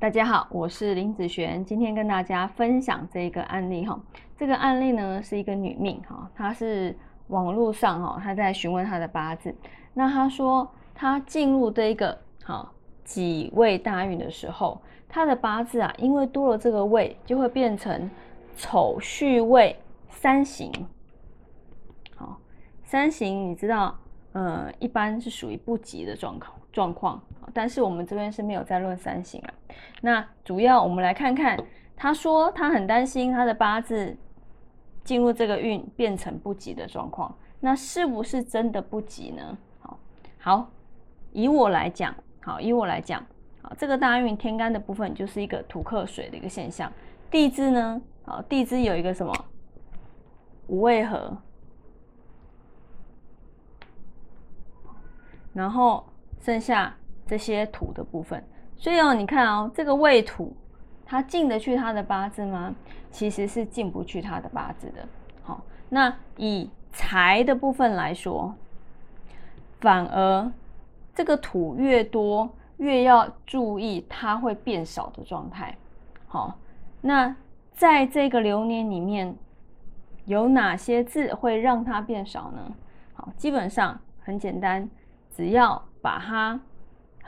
大家好，我是林子璇，今天跟大家分享这个案例哈。这个案例呢是一个女命哈，她是网络上哈，她在询问她的八字。那她说她进入这一个哈己未大运的时候，她的八字啊，因为多了这个未，就会变成丑戌未三刑。好，三刑你知道，呃，一般是属于不吉的状况状况。但是我们这边是没有在论三行啊。那主要我们来看看，他说他很担心他的八字进入这个运变成不吉的状况，那是不是真的不吉呢？好，好，以我来讲，好，以我来讲，好，这个大运天干的部分就是一个土克水的一个现象。地支呢，好，地支有一个什么五味合，然后剩下。这些土的部分，所以哦，你看哦，这个未土，它进得去他的八字吗？其实是进不去他的八字的。好，那以财的部分来说，反而这个土越多，越要注意它会变少的状态。好，那在这个流年里面，有哪些字会让它变少呢？好，基本上很简单，只要把它。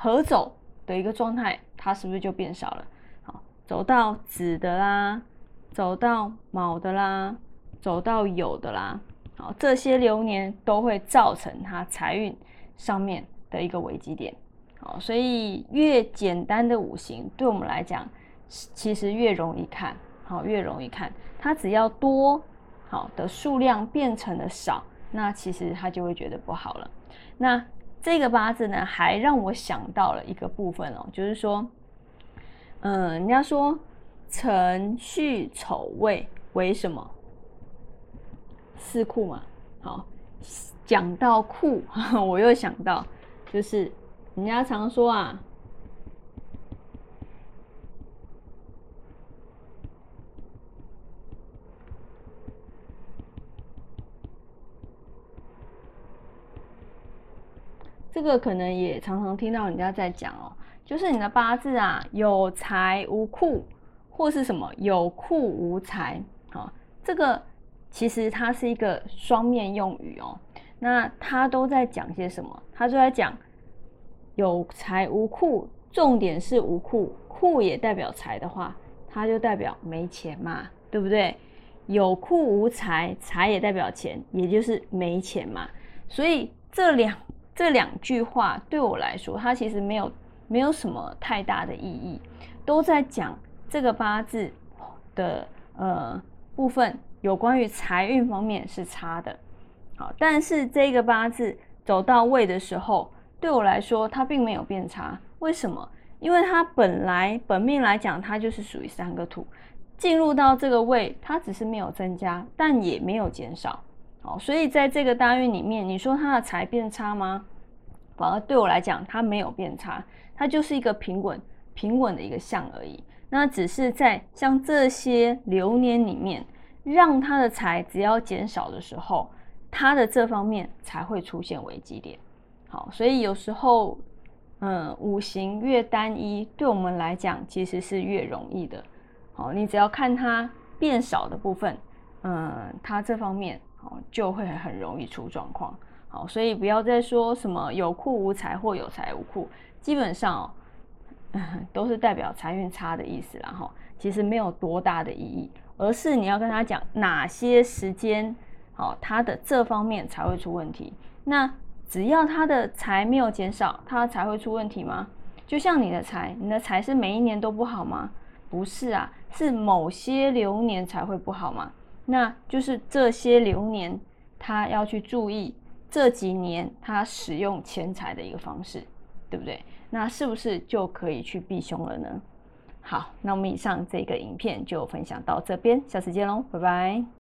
合走的一个状态，它是不是就变少了？好，走到子的啦，走到卯的啦，走到酉的啦，好，这些流年都会造成它财运上面的一个危机点。好，所以越简单的五行，对我们来讲，其实越容易看，好，越容易看。它只要多好的数量变成了少，那其实他就会觉得不好了。那这个八字呢，还让我想到了一个部分哦，就是说，嗯，人家说辰戌丑未为什么四库嘛？好，讲到库，我又想到，就是人家常说啊。这个可能也常常听到人家在讲哦，就是你的八字啊有财无库，或是什么有库无财，好，这个其实它是一个双面用语哦。那他都在讲些什么？他就在讲有财无库，重点是无库，库也代表财的话，它就代表没钱嘛，对不对？有库无财，财也代表钱，也就是没钱嘛。所以这两。这两句话对我来说，它其实没有没有什么太大的意义，都在讲这个八字的呃部分，有关于财运方面是差的。好，但是这个八字走到位的时候，对我来说它并没有变差。为什么？因为它本来本命来讲，它就是属于三个土，进入到这个位，它只是没有增加，但也没有减少。好，所以在这个大运里面，你说他的财变差吗？反而对我来讲，它没有变差，它就是一个平稳、平稳的一个象而已。那只是在像这些流年里面，让他的财只要减少的时候，他的这方面才会出现危机点。好，所以有时候，嗯，五行越单一，对我们来讲其实是越容易的。好，你只要看它变少的部分，嗯，它这方面。就会很容易出状况。好，所以不要再说什么有库无财或有财无库，基本上哦，都是代表财运差的意思啦。哈，其实没有多大的意义，而是你要跟他讲哪些时间，好，他的这方面才会出问题。那只要他的财没有减少，他才会出问题吗？就像你的财，你的财是每一年都不好吗？不是啊，是某些流年才会不好吗？那就是这些流年，他要去注意这几年他使用钱财的一个方式，对不对？那是不是就可以去避凶了呢？好，那我们以上这个影片就分享到这边，下次见喽，拜拜。